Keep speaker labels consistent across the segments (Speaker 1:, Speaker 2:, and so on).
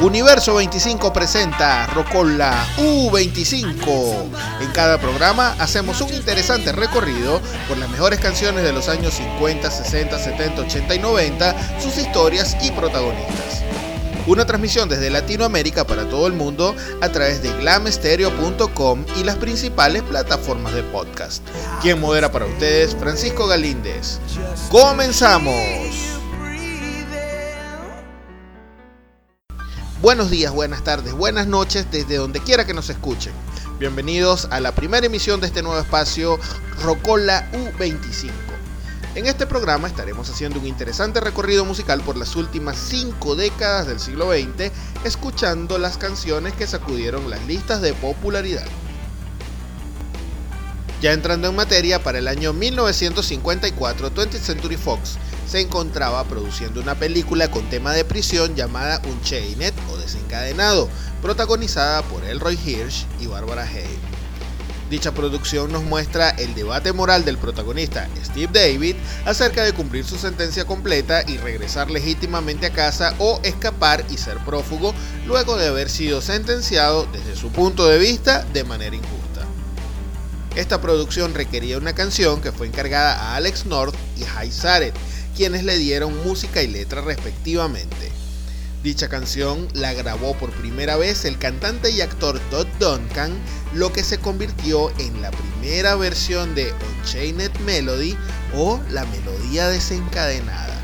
Speaker 1: Universo 25 presenta Rocola U25. En cada programa hacemos un interesante recorrido por las mejores canciones de los años 50, 60, 70, 80 y 90, sus historias y protagonistas. Una transmisión desde Latinoamérica para todo el mundo a través de glamestereo.com y las principales plataformas de podcast. Quien modera para ustedes, Francisco Galíndez. ¡Comenzamos! Buenos días, buenas tardes, buenas noches desde donde quiera que nos escuchen. Bienvenidos a la primera emisión de este nuevo espacio Rocola U25. En este programa estaremos haciendo un interesante recorrido musical por las últimas cinco décadas del siglo XX, escuchando las canciones que sacudieron las listas de popularidad. Ya entrando en materia, para el año 1954, 20th Century Fox se encontraba produciendo una película con tema de prisión llamada Unchained Desencadenado, protagonizada por Elroy Hirsch y Barbara Hay. Dicha producción nos muestra el debate moral del protagonista Steve David acerca de cumplir su sentencia completa y regresar legítimamente a casa o escapar y ser prófugo luego de haber sido sentenciado desde su punto de vista de manera injusta. Esta producción requería una canción que fue encargada a Alex North y High Saret, quienes le dieron música y letra respectivamente. Dicha canción la grabó por primera vez el cantante y actor Todd Duncan, lo que se convirtió en la primera versión de Unchained Melody o la melodía desencadenada.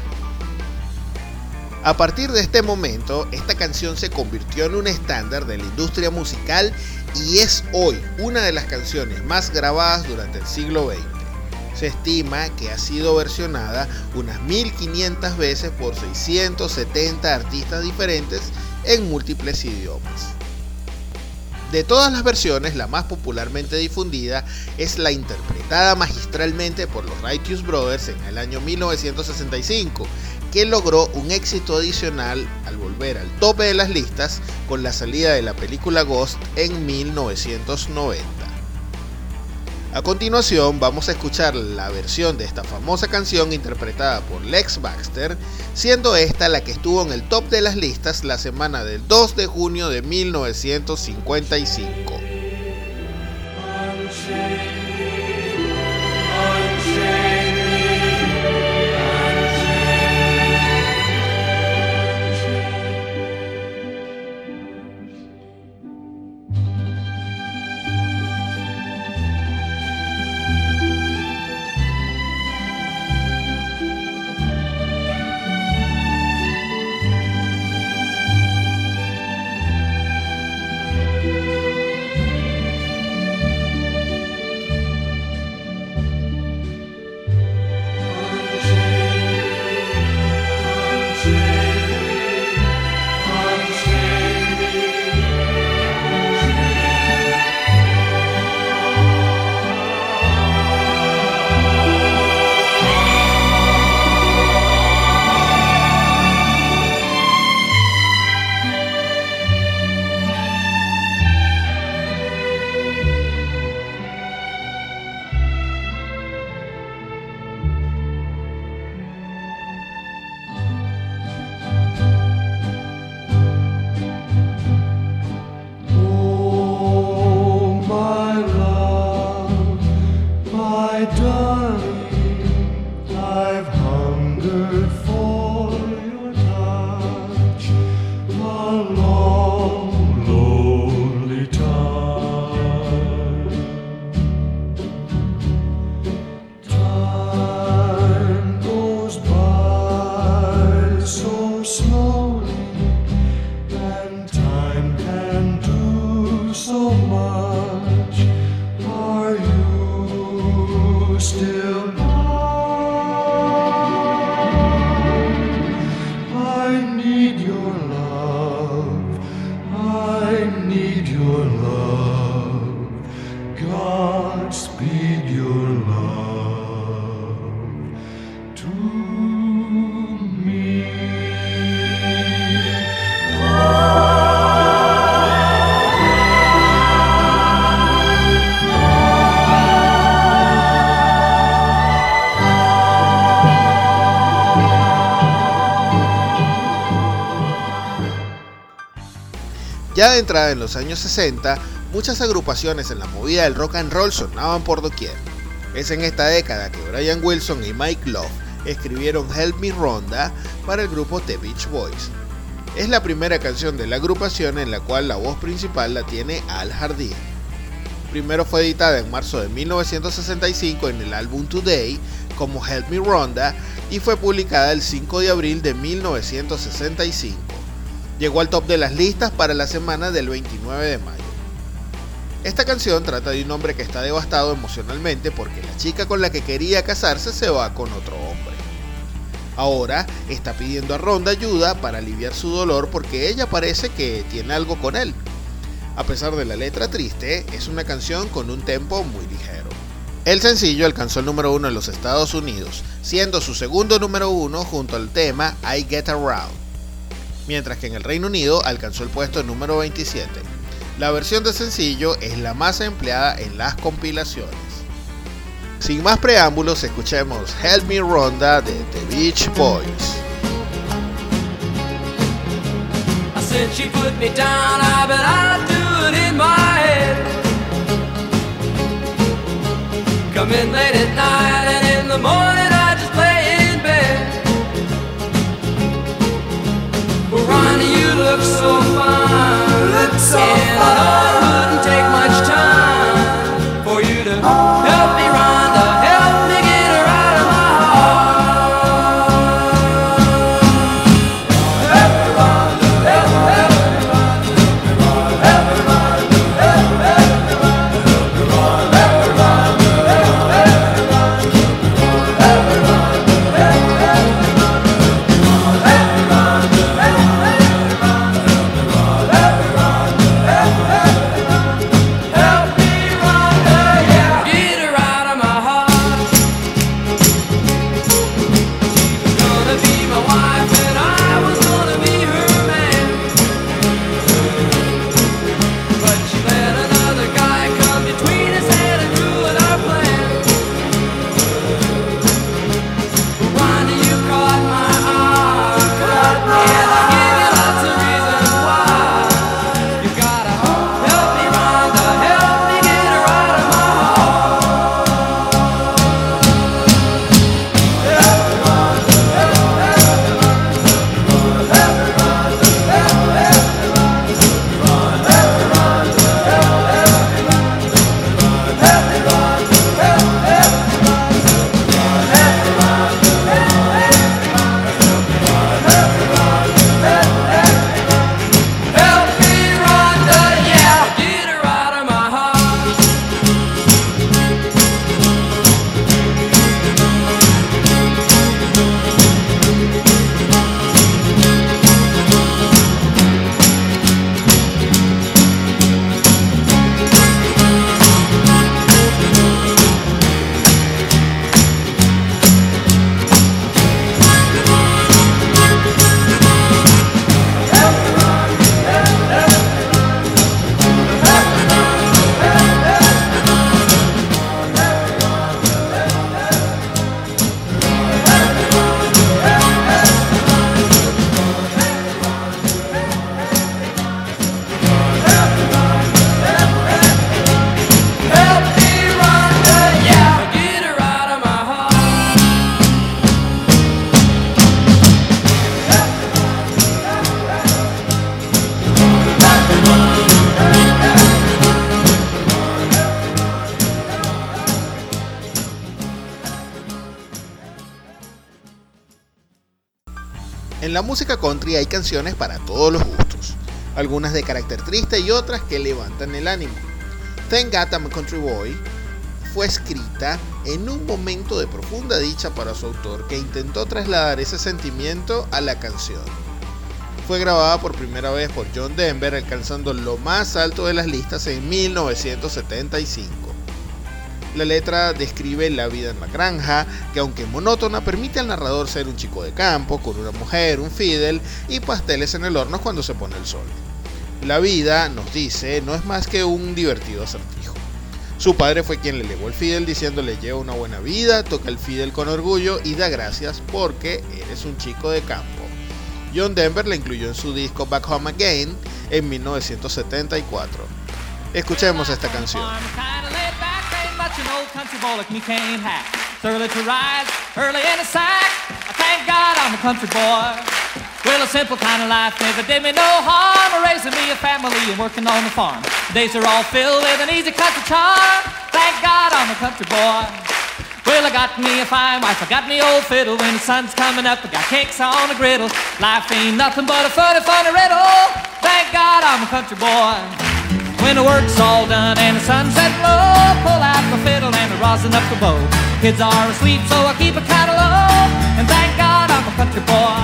Speaker 1: A partir de este momento, esta canción se convirtió en un estándar de la industria musical y es hoy una de las canciones más grabadas durante el siglo XX. Se estima que ha sido versionada unas 1500 veces por 670 artistas diferentes en múltiples idiomas. De todas las versiones, la más popularmente difundida es la interpretada magistralmente por los Righteous Brothers en el año 1965, que logró un éxito adicional al volver al tope de las listas con la salida de la película Ghost en 1990. A continuación vamos a escuchar la versión de esta famosa canción interpretada por Lex Baxter, siendo esta la que estuvo en el top de las listas la semana del 2 de junio de 1955. Ya de entrada en los años 60, muchas agrupaciones en la movida del rock and roll sonaban por doquier. Es en esta década que Brian Wilson y Mike Love escribieron Help Me Ronda para el grupo The Beach Boys. Es la primera canción de la agrupación en la cual la voz principal la tiene Al Jardín. Primero fue editada en marzo de 1965 en el álbum Today como Help Me Ronda y fue publicada el 5 de abril de 1965. Llegó al top de las listas para la semana del 29 de mayo. Esta canción trata de un hombre que está devastado emocionalmente porque la chica con la que quería casarse se va con otro hombre. Ahora está pidiendo a Ronda ayuda para aliviar su dolor porque ella parece que tiene algo con él. A pesar de la letra triste, es una canción con un tempo muy ligero. El sencillo alcanzó el número uno en los Estados Unidos, siendo su segundo número uno junto al tema I Get Around, mientras que en el Reino Unido alcanzó el puesto número 27. La versión de sencillo es la más empleada en las compilaciones. Sin más preámbulos, escuchemos Help Me Ronda de The Beach Boys. La música country hay canciones para todos los gustos, algunas de carácter triste y otras que levantan el ánimo. Thank God I'm a Country Boy fue escrita en un momento de profunda dicha para su autor que intentó trasladar ese sentimiento a la canción. Fue grabada por primera vez por John Denver alcanzando lo más alto de las listas en 1975. La letra describe la vida en la granja, que aunque monótona permite al narrador ser un chico de campo, con una mujer, un fidel y pasteles en el horno cuando se pone el sol. La vida, nos dice, no es más que un divertido acertijo. Su padre fue quien le legó el fidel diciéndole lleva una buena vida, toca el fidel con orgullo y da gracias porque eres un chico de campo. John Denver la incluyó en su disco Back Home Again en 1974. Escuchemos esta canción.
Speaker 2: Well, a key cane hat. Thoroughly to rise early in a sack. I Thank God I'm a country boy. Will a simple kind of life never did me no harm. Raising me a family and working on the farm. days are all filled with an easy country charm. Thank God I'm a country boy. Well, I got me a fine wife, I got me old fiddle. When the sun's coming up, I got cakes on the griddle. Life ain't nothing but a funny, funny riddle. Thank God I'm a country boy. When the work's all done and the sunset low, pull out my fiddle and I rosin up the bow. Kids are asleep, so I keep a low. And thank God I'm a country boy.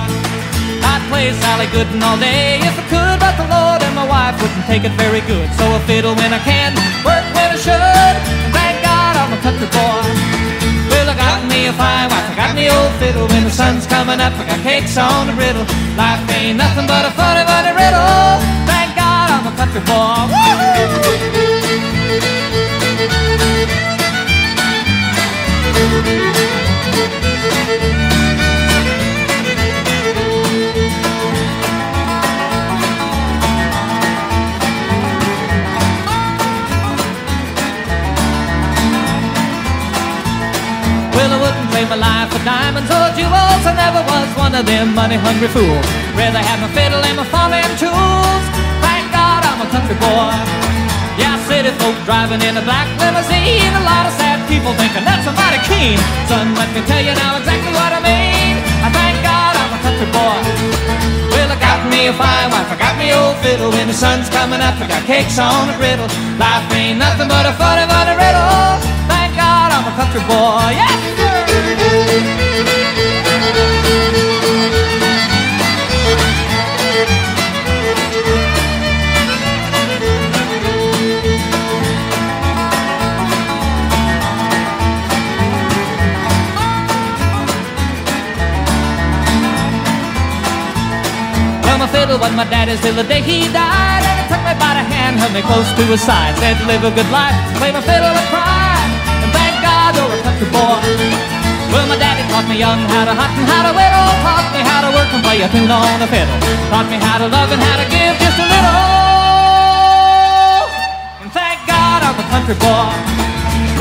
Speaker 2: I'd play Sally Gooden all day if I could, but the Lord and my wife wouldn't take it very good. So I fiddle when I can, work when I should, and thank God I'm a country boy. Well, I got me a fine wife, I got me old fiddle. When the sun's coming up, I got cakes on the griddle. Life ain't nothing but a funny, funny riddle. God I'm a country boy. trade my life for diamonds or jewels. I never was one of them money-hungry fools. Rather have my fiddle and my farming tools. Country boy. Yeah, city folk driving in a black limousine. A lot of sad people thinking that's mighty keen. Son, let me tell you now exactly what I mean. I thank God I'm a country boy. Well, I got me a fine wife, I got me old fiddle. When the sun's coming up, I got cakes on the griddle. Life ain't nothing but a funny, funny riddle. Thank God I'm a country boy. Yeah. Fiddle was my daddy's till the day he died. And he took me by the hand, held me close to his side. Said, live a good life, play my fiddle and cry. And thank God you're a country boy. Well, my daddy taught me young how to hunt and how to whittle. Taught me how to work and play a tune on the fiddle. Taught me how to love and how to give just a little. And thank God I'm a country boy.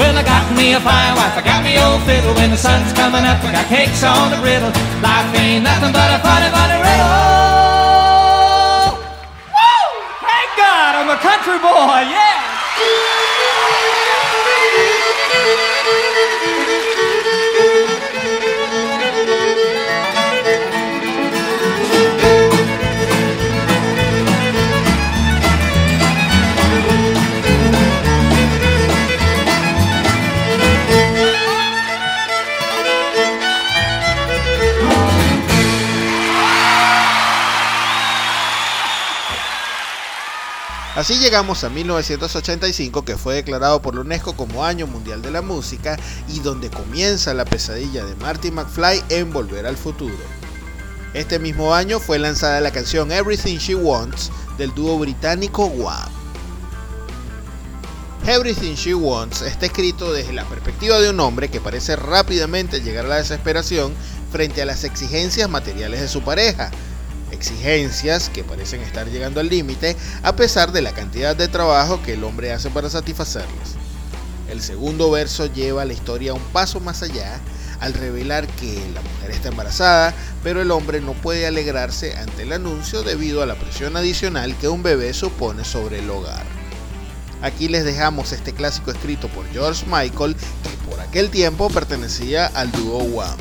Speaker 2: Well, I got me a fine wife, I got me old fiddle. When the sun's coming up, I got cakes on the griddle. Life ain't nothing but a funny, funny riddle. Country boy, yeah!
Speaker 1: Así llegamos a 1985 que fue declarado por la UNESCO como Año Mundial de la Música y donde comienza la pesadilla de Marty McFly en Volver al Futuro. Este mismo año fue lanzada la canción Everything She Wants del dúo británico Wham. Everything She Wants está escrito desde la perspectiva de un hombre que parece rápidamente llegar a la desesperación frente a las exigencias materiales de su pareja, exigencias que parecen estar llegando al límite a pesar de la cantidad de trabajo que el hombre hace para satisfacerlas. El segundo verso lleva la historia un paso más allá al revelar que la mujer está embarazada, pero el hombre no puede alegrarse ante el anuncio debido a la presión adicional que un bebé supone sobre el hogar. Aquí les dejamos este clásico escrito por George Michael, que por aquel tiempo pertenecía al dúo Wham.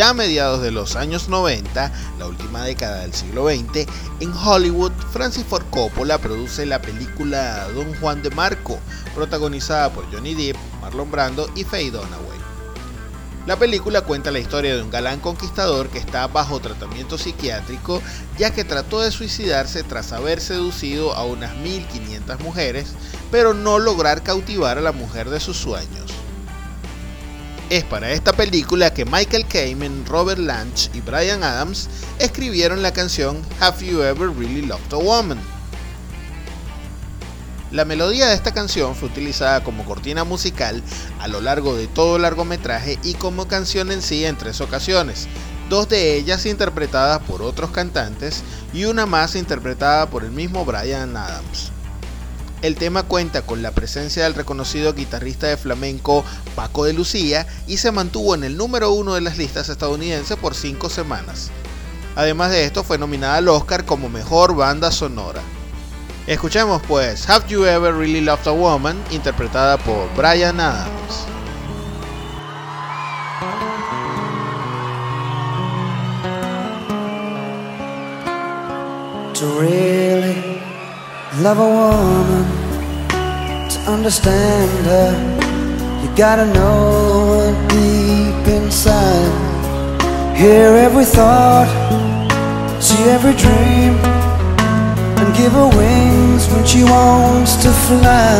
Speaker 1: Ya a mediados de los años 90, la última década del siglo XX, en Hollywood, Francis Ford Coppola produce la película Don Juan de Marco, protagonizada por Johnny Depp, Marlon Brando y Faye Dunaway. La película cuenta la historia de un galán conquistador que está bajo tratamiento psiquiátrico ya que trató de suicidarse tras haber seducido a unas 1500 mujeres, pero no lograr cautivar a la mujer de sus sueños. Es para esta película que Michael Kamen, Robert Lange y Brian Adams escribieron la canción Have You Ever Really Loved a Woman? La melodía de esta canción fue utilizada como cortina musical a lo largo de todo el largometraje y como canción en sí en tres ocasiones, dos de ellas interpretadas por otros cantantes y una más interpretada por el mismo Brian Adams. El tema cuenta con la presencia del reconocido guitarrista de flamenco Paco de Lucía y se mantuvo en el número uno de las listas estadounidenses por cinco semanas. Además de esto, fue nominada al Oscar como Mejor Banda Sonora. Escuchemos pues Have You Ever Really Loved a Woman, interpretada por Brian Adams.
Speaker 3: Love a woman to understand her. You gotta know her deep inside. Hear every thought, see every dream, and give her wings when she wants to fly.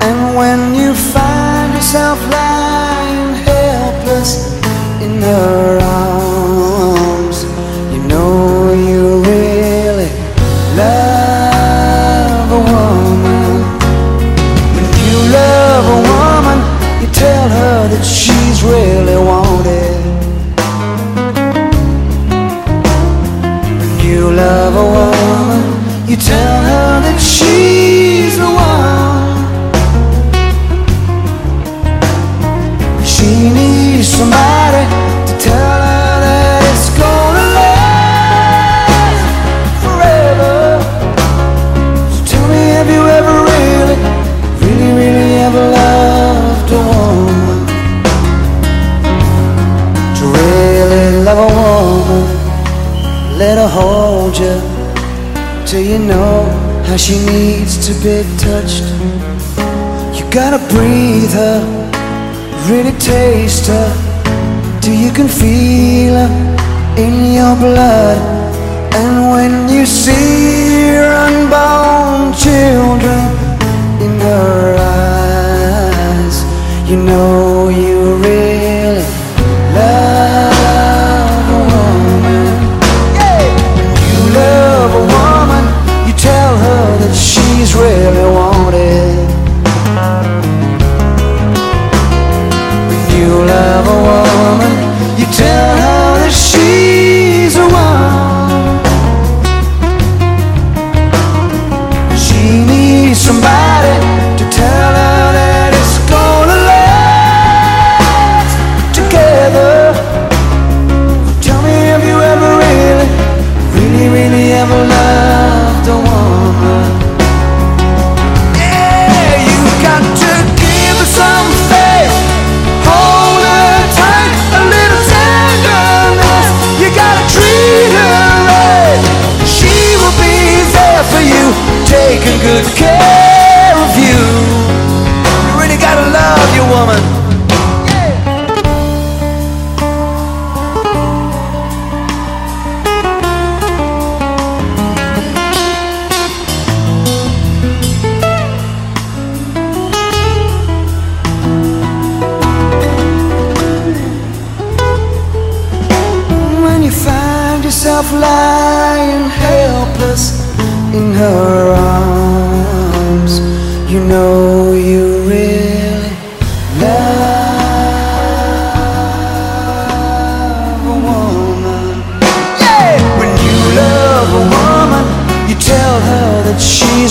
Speaker 3: And when you find yourself lying helpless in her arms, that she's really wanted. You love a woman, you tell her that she's Do you know how she needs to be touched? You gotta breathe her, really taste her. Till you can feel her in your blood. And when you see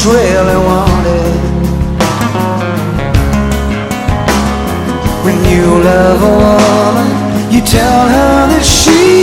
Speaker 3: really wanted. When you love a woman, you tell her that she's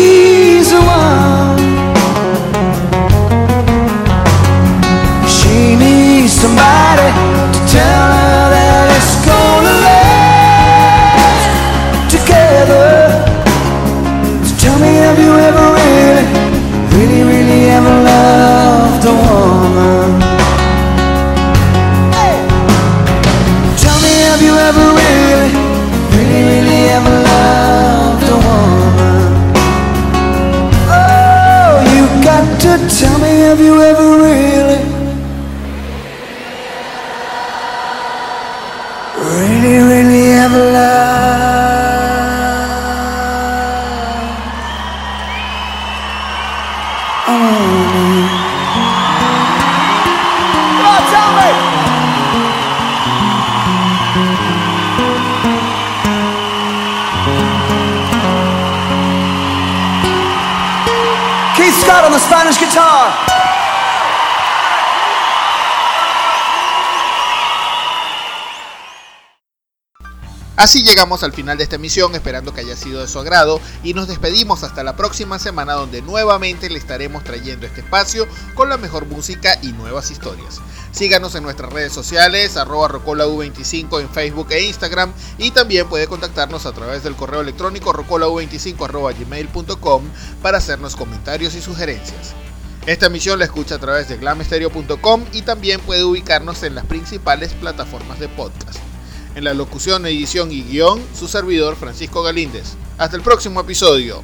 Speaker 1: Así llegamos al final de esta emisión, esperando que haya sido de su agrado y nos despedimos hasta la próxima semana donde nuevamente le estaremos trayendo este espacio con la mejor música y nuevas historias. Síganos en nuestras redes sociales, arroba rocolau25 en Facebook e Instagram y también puede contactarnos a través del correo electrónico rocolau25 arroba gmail.com para hacernos comentarios y sugerencias. Esta emisión la escucha a través de glamestereo.com y también puede ubicarnos en las principales plataformas de podcast. En la locución, edición y guion, su servidor Francisco Galíndez. Hasta el próximo episodio.